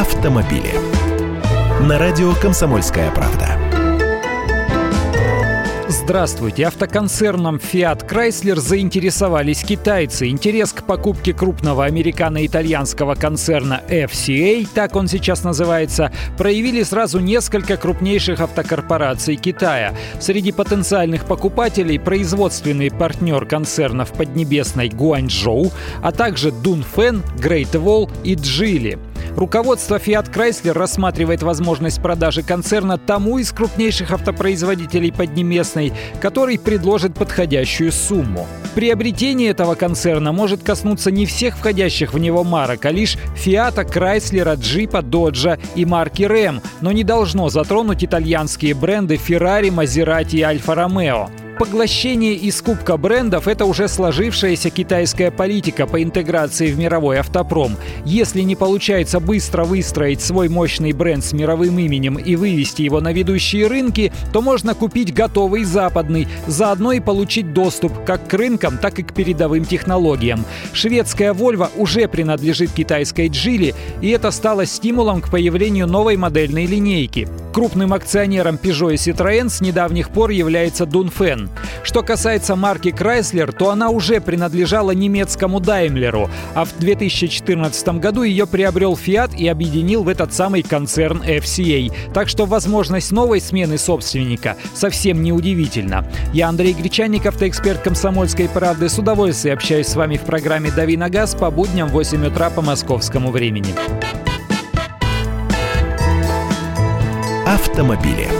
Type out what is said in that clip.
автомобили. На радио «Комсомольская правда». Здравствуйте. Автоконцерном Fiat Chrysler заинтересовались китайцы. Интерес к покупке крупного американо-итальянского концерна FCA, так он сейчас называется, проявили сразу несколько крупнейших автокорпораций Китая. Среди потенциальных покупателей производственный партнер концернов Поднебесной Гуанчжоу, а также Дунфен, Great Wall и Джили. Руководство Fiat Chrysler рассматривает возможность продажи концерна тому из крупнейших автопроизводителей Поднебесной, который предложит подходящую сумму. Приобретение этого концерна может коснуться не всех входящих в него марок, а лишь Fiat, Chrysler, Jeep, Dodge и марки Ram, но не должно затронуть итальянские бренды Ferrari, Maserati и Alfa Romeo поглощение и скупка брендов – это уже сложившаяся китайская политика по интеграции в мировой автопром. Если не получается быстро выстроить свой мощный бренд с мировым именем и вывести его на ведущие рынки, то можно купить готовый западный, заодно и получить доступ как к рынкам, так и к передовым технологиям. Шведская Volvo уже принадлежит китайской Geely, и это стало стимулом к появлению новой модельной линейки. Крупным акционером Peugeot и Citroën с недавних пор является Дунфен. Что касается марки Chrysler, то она уже принадлежала немецкому Daimler, а в 2014 году ее приобрел Fiat и объединил в этот самый концерн FCA. Так что возможность новой смены собственника совсем не удивительна. Я Андрей Гречанник, автоэксперт «Комсомольской правды». С удовольствием общаюсь с вами в программе «Дави на газ» по будням в 8 утра по московскому времени. Автомобили.